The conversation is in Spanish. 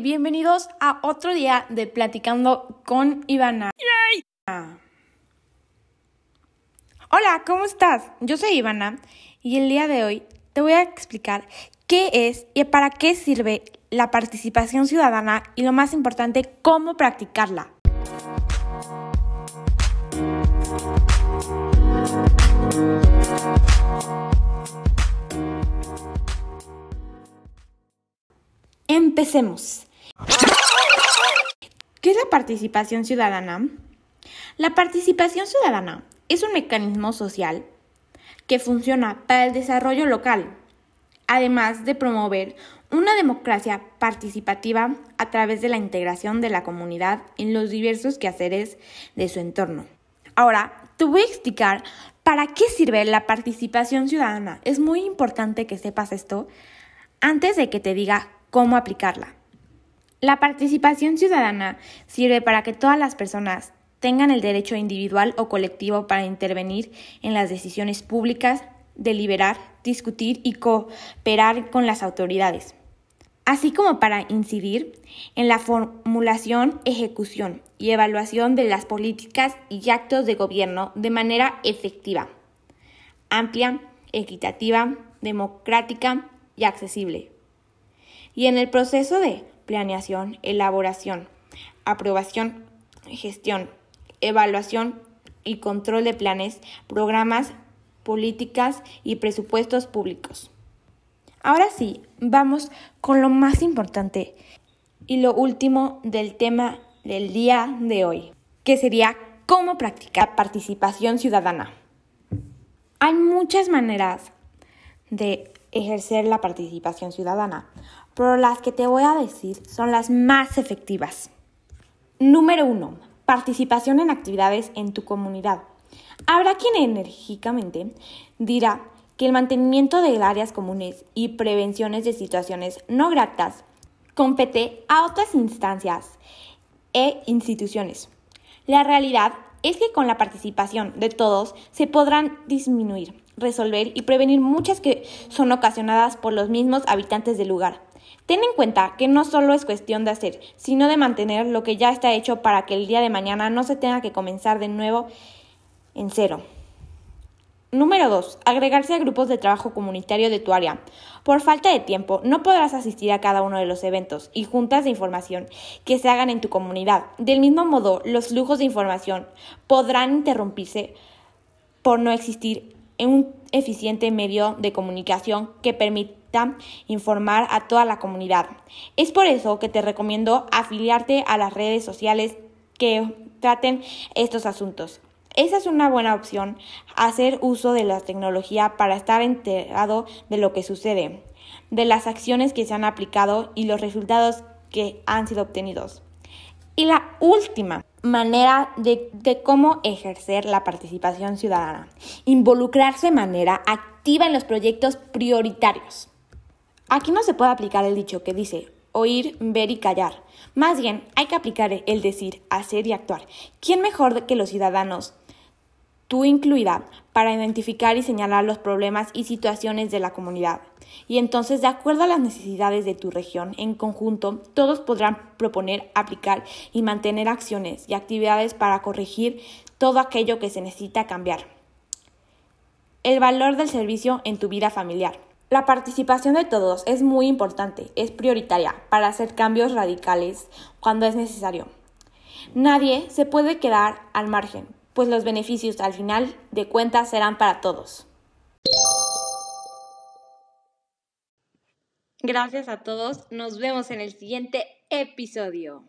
Bienvenidos a otro día de Platicando con Ivana. Hola, ¿cómo estás? Yo soy Ivana y el día de hoy te voy a explicar qué es y para qué sirve la participación ciudadana y lo más importante, cómo practicarla. Empecemos. ¿Qué es la participación ciudadana? La participación ciudadana es un mecanismo social que funciona para el desarrollo local, además de promover una democracia participativa a través de la integración de la comunidad en los diversos quehaceres de su entorno. Ahora, te voy a explicar para qué sirve la participación ciudadana. Es muy importante que sepas esto antes de que te diga cómo aplicarla. La participación ciudadana sirve para que todas las personas tengan el derecho individual o colectivo para intervenir en las decisiones públicas, deliberar, discutir y cooperar con las autoridades, así como para incidir en la formulación, ejecución y evaluación de las políticas y actos de gobierno de manera efectiva, amplia, equitativa, democrática y accesible y en el proceso de planeación, elaboración, aprobación, gestión, evaluación y control de planes, programas, políticas y presupuestos públicos. Ahora sí, vamos con lo más importante y lo último del tema del día de hoy, que sería cómo practicar participación ciudadana. Hay muchas maneras de ejercer la participación ciudadana, pero las que te voy a decir son las más efectivas. Número 1. Participación en actividades en tu comunidad. Habrá quien enérgicamente dirá que el mantenimiento de áreas comunes y prevenciones de situaciones no gratas compete a otras instancias e instituciones. La realidad es que con la participación de todos se podrán disminuir, resolver y prevenir muchas que son ocasionadas por los mismos habitantes del lugar. Ten en cuenta que no solo es cuestión de hacer, sino de mantener lo que ya está hecho para que el día de mañana no se tenga que comenzar de nuevo en cero. Número 2. Agregarse a grupos de trabajo comunitario de tu área. Por falta de tiempo, no podrás asistir a cada uno de los eventos y juntas de información que se hagan en tu comunidad. Del mismo modo, los flujos de información podrán interrumpirse por no existir en un eficiente medio de comunicación que permita informar a toda la comunidad. Es por eso que te recomiendo afiliarte a las redes sociales que traten estos asuntos. Esa es una buena opción, hacer uso de la tecnología para estar enterado de lo que sucede, de las acciones que se han aplicado y los resultados que han sido obtenidos. Y la última manera de, de, cómo ejercer la participación ciudadana, involucrarse de manera activa en los proyectos prioritarios. Aquí no se puede aplicar el dicho que dice oír, ver y callar. Más bien, hay que aplicar el decir, hacer y actuar. ¿Quién mejor que los ciudadanos, tú incluida, para identificar y señalar los problemas y situaciones de la comunidad? Y entonces, de acuerdo a las necesidades de tu región, en conjunto, todos podrán proponer, aplicar y mantener acciones y actividades para corregir todo aquello que se necesita cambiar. El valor del servicio en tu vida familiar. La participación de todos es muy importante, es prioritaria para hacer cambios radicales cuando es necesario. Nadie se puede quedar al margen, pues los beneficios al final de cuentas serán para todos. Gracias a todos, nos vemos en el siguiente episodio.